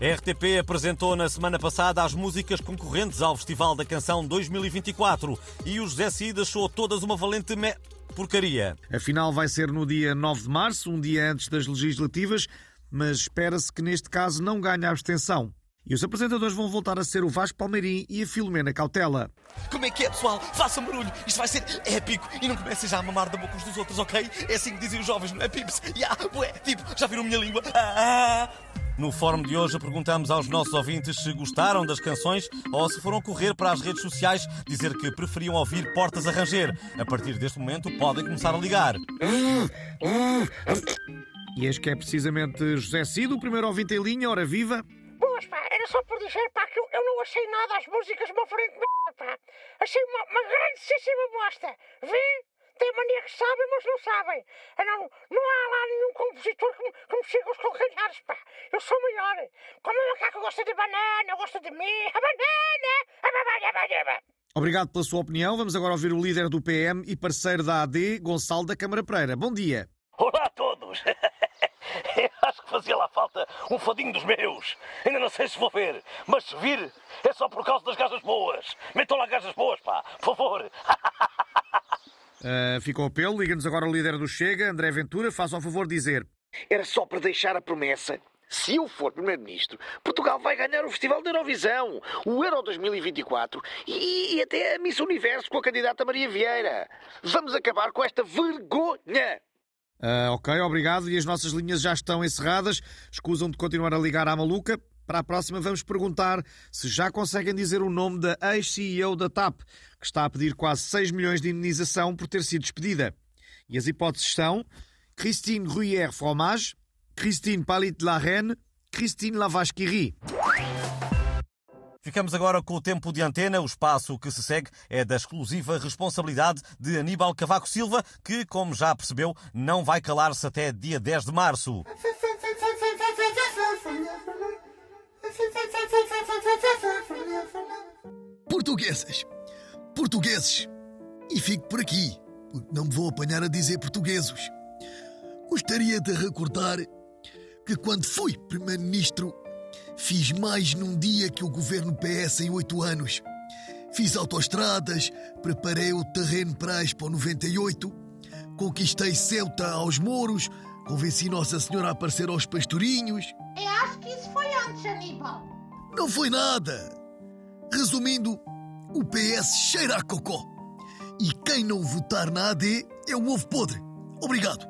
A RTP apresentou na semana passada as músicas concorrentes ao Festival da Canção 2024 e o José Cid achou todas uma valente me... porcaria. A final vai ser no dia 9 de março, um dia antes das legislativas, mas espera-se que neste caso não ganhe a abstenção. E os apresentadores vão voltar a ser o Vasco Palmeirim e a Filomena Cautela. Como é que é, pessoal? Façam barulho, isto vai ser épico e não comecem já a mamar da boca uns dos outros, ok? É assim que dizem os jovens, não é, Pips? Yeah, ué, tipo, já viram a minha língua? Ah! No fórum de hoje perguntamos aos nossos ouvintes se gostaram das canções ou se foram correr para as redes sociais dizer que preferiam ouvir Portas a Ranger. A partir deste momento podem começar a ligar. E eis que é precisamente José Cid, o primeiro ouvinte em linha, hora viva. Boas, pá, era só por dizer, pá, que eu, eu não achei nada às músicas de uma frente merda, pá. Achei uma, uma grandíssima bosta. Vê? Tem mania que sabem, mas não sabem. Eu não, não há lá nenhum compositor que me, que me chegue aos calcanhares, pá. Eu sou maior. Como o macaco gosta de banana, gosta de mim, a banana, a banana, a banana. Obrigado pela sua opinião. Vamos agora ouvir o líder do PM e parceiro da AD, Gonçalo da Câmara Pereira. Bom dia. Olá a todos! Acho que fazia lá falta um fadinho dos meus. Ainda não sei se vou ver, mas se vir é só por causa das gajas boas. Metam lá gajas boas, pá, por favor. Uh, ficou o apelo. Liga-nos agora o líder do Chega, André Ventura. Faz ao favor de dizer. Era só para deixar a promessa. Se eu for Primeiro-Ministro, Portugal vai ganhar o Festival da Eurovisão, o Euro 2024 e, e até a Miss Universo com a candidata Maria Vieira. Vamos acabar com esta vergonha. Uh, ok, obrigado. E as nossas linhas já estão encerradas. Escusam de continuar a ligar à maluca. Para a próxima, vamos perguntar se já conseguem dizer o nome da ex-CEO da TAP, que está a pedir quase 6 milhões de indenização por ter sido despedida. E as hipóteses são Christine Gruyère Fromage, Christine Palit La Reine, Christine Lavasquiri. Ficamos agora com o tempo de antena. O espaço que se segue é da exclusiva responsabilidade de Aníbal Cavaco Silva, que, como já percebeu, não vai calar-se até dia 10 de março. Portuguesas, portugueses, e fico por aqui, porque não me vou apanhar a dizer portugueses. Gostaria de recordar que quando fui Primeiro-Ministro Fiz mais num dia que o governo PS em oito anos. Fiz autoestradas, preparei o terreno para a Expo 98, conquistei Ceuta aos Mouros, convenci Nossa Senhora a aparecer aos pastorinhos. Eu acho que isso foi antes, Aníbal. Não foi nada. Resumindo, o PS cheira a cocó. E quem não votar na AD é um ovo podre. Obrigado.